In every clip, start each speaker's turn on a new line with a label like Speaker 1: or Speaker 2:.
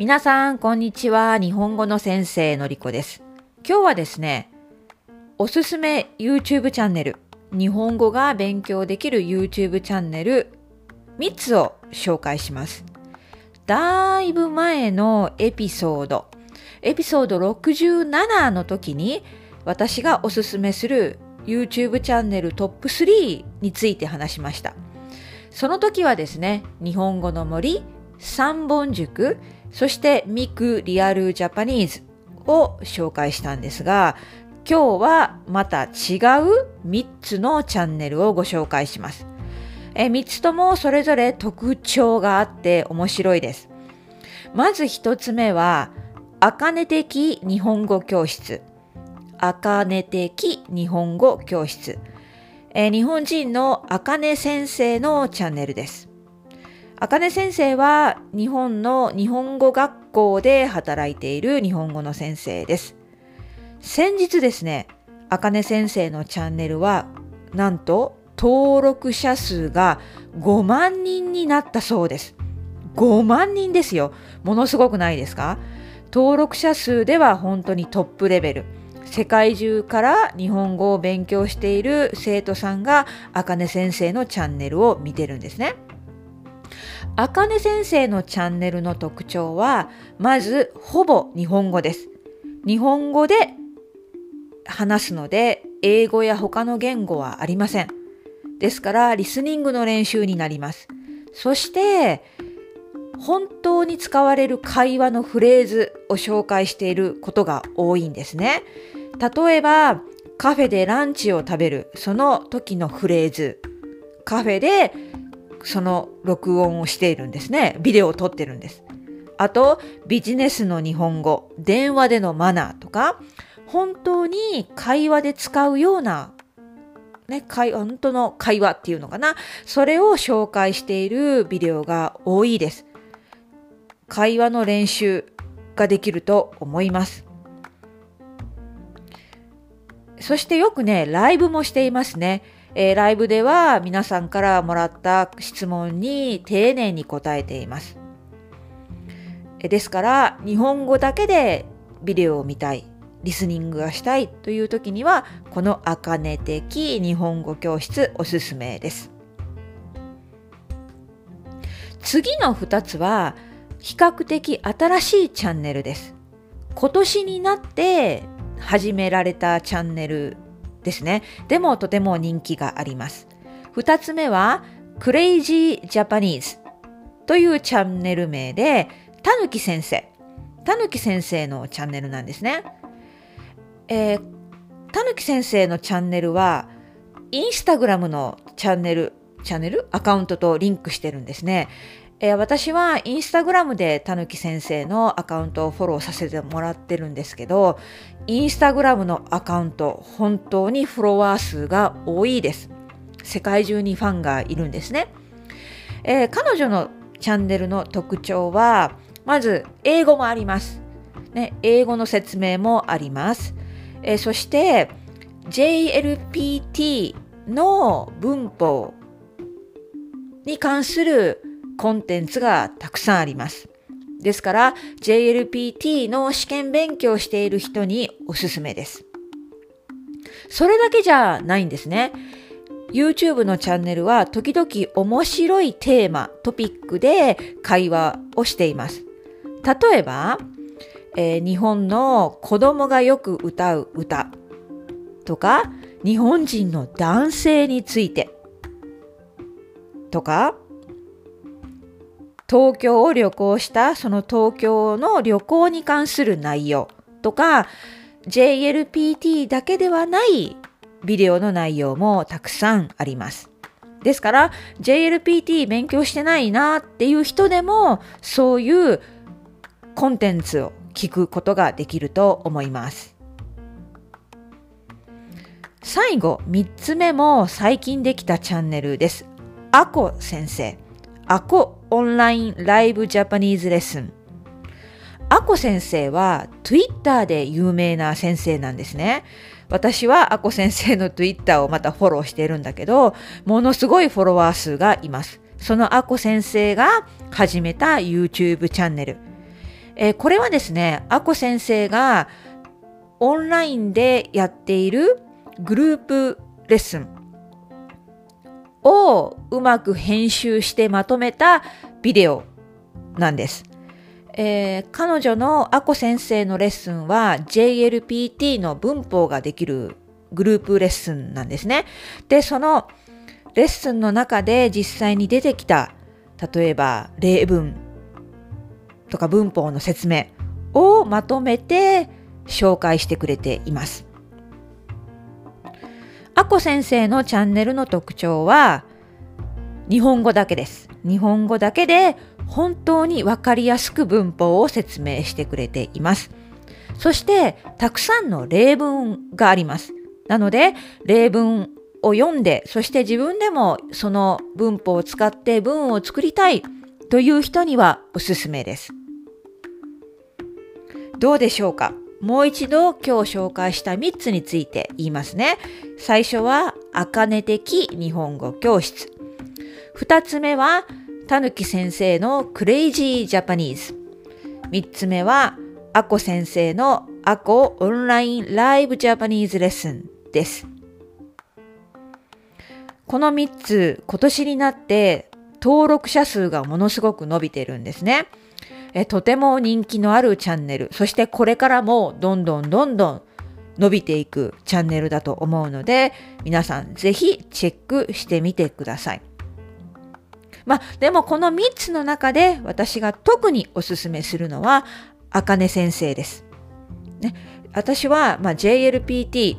Speaker 1: 皆さん、こんにちは。日本語の先生のりこです。今日はですね、おすすめ YouTube チャンネル、日本語が勉強できる YouTube チャンネル3つを紹介します。だいぶ前のエピソード、エピソード67の時に私がおすすめする YouTube チャンネルトップ3について話しました。その時はですね、日本語の森、三本塾、そしてミクリアルジャパニーズを紹介したんですが、今日はまた違う3つのチャンネルをご紹介します。え3つともそれぞれ特徴があって面白いです。まず1つ目は、あかね的日本語教室。あかね的日本語教室。え、日本人のあかね先生のチャンネルです。あかね先生は日本の日本語学校で働いている日本語の先生です。先日ですね、あかね先生のチャンネルはなんと登録者数が5万人になったそうです。5万人ですよ。ものすごくないですか？登録者数では本当にトップレベル。世界中から日本語を勉強している生徒さんがあかね先生のチャンネルを見てるんですね。あかね先生のチャンネルの特徴は、まずほぼ日本語です。日本語で話すので、英語や他の言語はありません。ですから、リスニングの練習になります。そして、本当に使われる会話のフレーズを紹介していることが多いんですね。例えば、カフェでランチを食べる、その時のフレーズ。カフェでその録音をしているんですね。ビデオを撮ってるんです。あと、ビジネスの日本語、電話でのマナーとか、本当に会話で使うような、ね、会本当の会話っていうのかな。それを紹介しているビデオが多いです。会話の練習ができると思います。そしてよくね、ライブもしていますね。えー、ライブでは皆さんからもらった質問に丁寧に答えています。えですから、日本語だけでビデオを見たい、リスニングがしたいという時には、このあかね的日本語教室おすすめです。次の2つは、比較的新しいチャンネルです。今年になって始められたチャンネルですね。でもとても人気があります。二つ目は、クレイジージャパニーズというチャンネル名で、たぬき先生。たぬき先生のチャンネルなんですね。えー、たぬき先生のチャンネルは、インスタグラムのチャンネル、チャンネル？アカウントとリンクしてるんですね。えー、私はインスタグラムでたぬき先生のアカウントをフォローさせてもらってるんですけど、インスタグラムのアカウント、本当にフォロワー数が多いです。世界中にファンがいるんですね。えー、彼女のチャンネルの特徴は、まず英語もあります。ね、英語の説明もあります。えー、そして JLPT の文法に関するコンテンツがたくさんあります。ですから JLPT の試験勉強している人におすすめです。それだけじゃないんですね。YouTube のチャンネルは時々面白いテーマ、トピックで会話をしています。例えば、えー、日本の子供がよく歌う歌とか、日本人の男性についてとか、東京を旅行したその東京の旅行に関する内容とか JLPT だけではないビデオの内容もたくさんあります。ですから JLPT 勉強してないなっていう人でもそういうコンテンツを聞くことができると思います。最後3つ目も最近できたチャンネルです。あこ先生。アコオンラインライブジャパニーズレッスン。アコ先生は Twitter で有名な先生なんですね。私はアコ先生の Twitter をまたフォローしているんだけど、ものすごいフォロワー数がいます。そのアコ先生が始めた YouTube チャンネル。えー、これはですね、あこ先生がオンラインでやっているグループレッスンをうまく編集してまとめたビデオなんです。えー、彼女のあこ先生のレッスンは JLPT の文法ができるグループレッスンなんですね。で、そのレッスンの中で実際に出てきた例えば例文とか文法の説明をまとめて紹介してくれています。あこ先生のチャンネルの特徴は日本語だけです。日本語だけで本当にわかりやすく文法を説明してくれています。そしてたくさんの例文があります。なので例文を読んで、そして自分でもその文法を使って文を作りたいという人にはおすすめです。どうでしょうか？もう一度今日紹介した3つについて言いますね。最初は、あかね的日本語教室。2つ目は、たぬき先生のクレイジージャパニーズ。3つ目は、あこ先生のあこオンラインライブジャパニーズレッスンです。この3つ、今年になって登録者数がものすごく伸びてるんですね。えとても人気のあるチャンネル、そしてこれからもどんどんどんどん伸びていくチャンネルだと思うので、皆さんぜひチェックしてみてください。まあ、でもこの3つの中で私が特におすすめするのは、あかね先生です。ね、私は、まあ、JLPT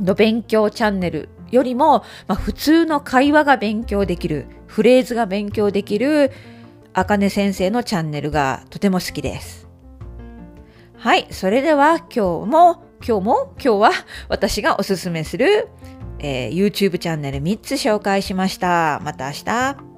Speaker 1: の勉強チャンネルよりも、まあ、普通の会話が勉強できる、フレーズが勉強できる、あかね先生のチャンネルがとても好きです。はい、それでは今日も、今日も、今日は私がおすすめする、えー、YouTube チャンネル3つ紹介しました。また明日。